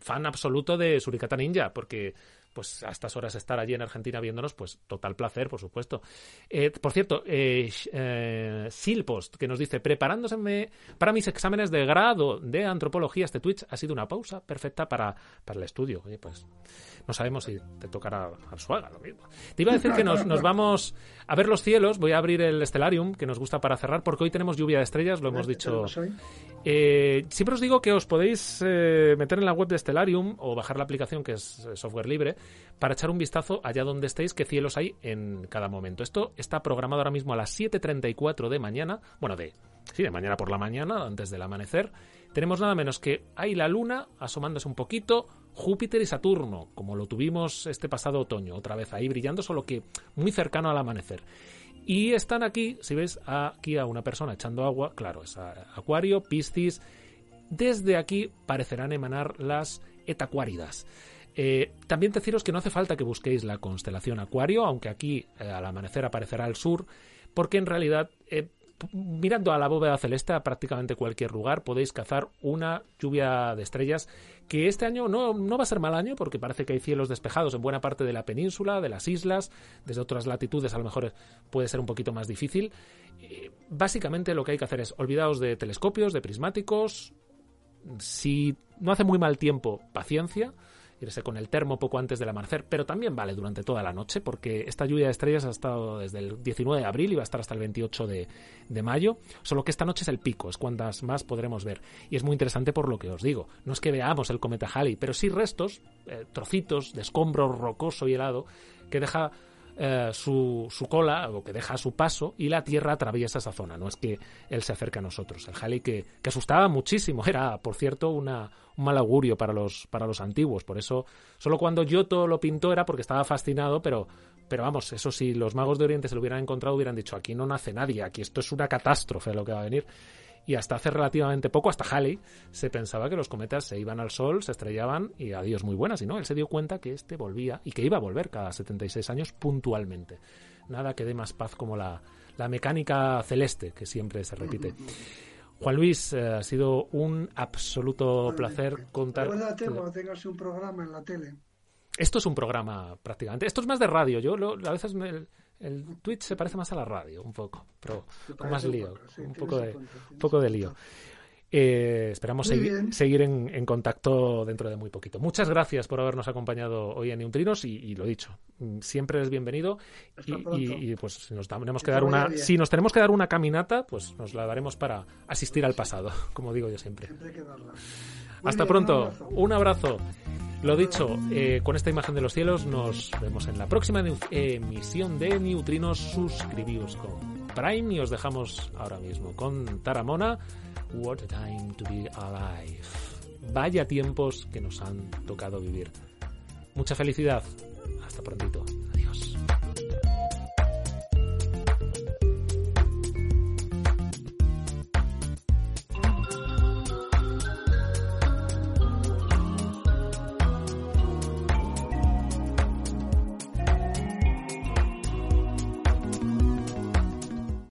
fan absoluto de Suricata Ninja, porque pues a estas horas estar allí en Argentina viéndonos, pues total placer, por supuesto. Eh, por cierto, eh, eh, Silpost, que nos dice, preparándose para mis exámenes de grado de antropología, este Twitch ha sido una pausa perfecta para, para el estudio. Oye, pues no sabemos si te tocará al suaga lo mismo. Te iba a decir que nos, nos vamos a ver los cielos, voy a abrir el Stellarium, que nos gusta para cerrar, porque hoy tenemos lluvia de estrellas, lo hemos dicho. Eh, siempre os digo que os podéis eh, meter en la web de Stellarium o bajar la aplicación, que es software libre, para echar un vistazo allá donde estéis, qué cielos hay en cada momento. Esto está programado ahora mismo a las 7.34 de mañana, bueno, de, sí, de mañana por la mañana, antes del amanecer. Tenemos nada menos que hay la luna asomándose un poquito, Júpiter y Saturno, como lo tuvimos este pasado otoño, otra vez ahí brillando, solo que muy cercano al amanecer. Y están aquí, si ves aquí a una persona echando agua, claro, es Acuario, Piscis. Desde aquí parecerán emanar las etacuáridas. Eh, también deciros que no hace falta que busquéis la constelación Acuario, aunque aquí eh, al amanecer aparecerá al sur, porque en realidad eh, mirando a la bóveda celeste a prácticamente cualquier lugar podéis cazar una lluvia de estrellas que este año no, no, va a ser mal año porque parece que hay cielos despejados en buena parte de la península, de las islas, desde otras latitudes a lo mejor puede ser un poquito más difícil. Eh, básicamente lo que hay que hacer es olvidaos de telescopios, de prismáticos. Si no hace muy mal tiempo, paciencia irse con el termo poco antes del amanecer, pero también vale durante toda la noche, porque esta lluvia de estrellas ha estado desde el 19 de abril y va a estar hasta el 28 de, mayo, solo que esta noche es el pico, es cuantas más podremos ver. Y es muy interesante por lo que os digo. No es que veamos el cometa Halley, pero sí restos, eh, trocitos de escombro rocoso y helado que deja eh, su, su, cola o que deja su paso y la Tierra atraviesa esa zona. No es que él se acerque a nosotros. El Halley que, que asustaba muchísimo. Era, por cierto, una, un mal augurio para los, para los antiguos. Por eso, solo cuando Giotto lo pintó era porque estaba fascinado, pero, pero vamos, eso si los magos de Oriente se lo hubieran encontrado, hubieran dicho, aquí no nace nadie, aquí esto es una catástrofe lo que va a venir y hasta hace relativamente poco, hasta Halley, se pensaba que los cometas se iban al Sol, se estrellaban y adiós muy buenas, y no, él se dio cuenta que este volvía y que iba a volver cada 76 años puntualmente. Nada que dé más paz como la, la mecánica celeste que siempre se repite. Juan Luis, eh, ha sido un absoluto placer contar. Acuérdate cuando tengas un programa en la tele. Esto es un programa prácticamente. Esto es más de radio. Yo a veces me, el, Twitch se parece más a la radio, un poco, pero con más lío, un, poco de, un poco de lío. Eh, esperamos seguir en, contacto dentro de muy poquito. Muchas gracias por habernos acompañado hoy en Neutrinos y, y lo dicho, mm, siempre es bienvenido y, pues si nos tenemos que dar una si nos tenemos que dar una caminata, pues nos la daremos para asistir al pasado, (laughs) como digo yo siempre. Hasta pronto, un abrazo. Lo dicho, eh, con esta imagen de los cielos nos vemos en la próxima emisión de Neutrinos. Suscribíos con Prime y os dejamos ahora mismo con Taramona. What a time to be alive. Vaya tiempos que nos han tocado vivir. Mucha felicidad. Hasta prontito.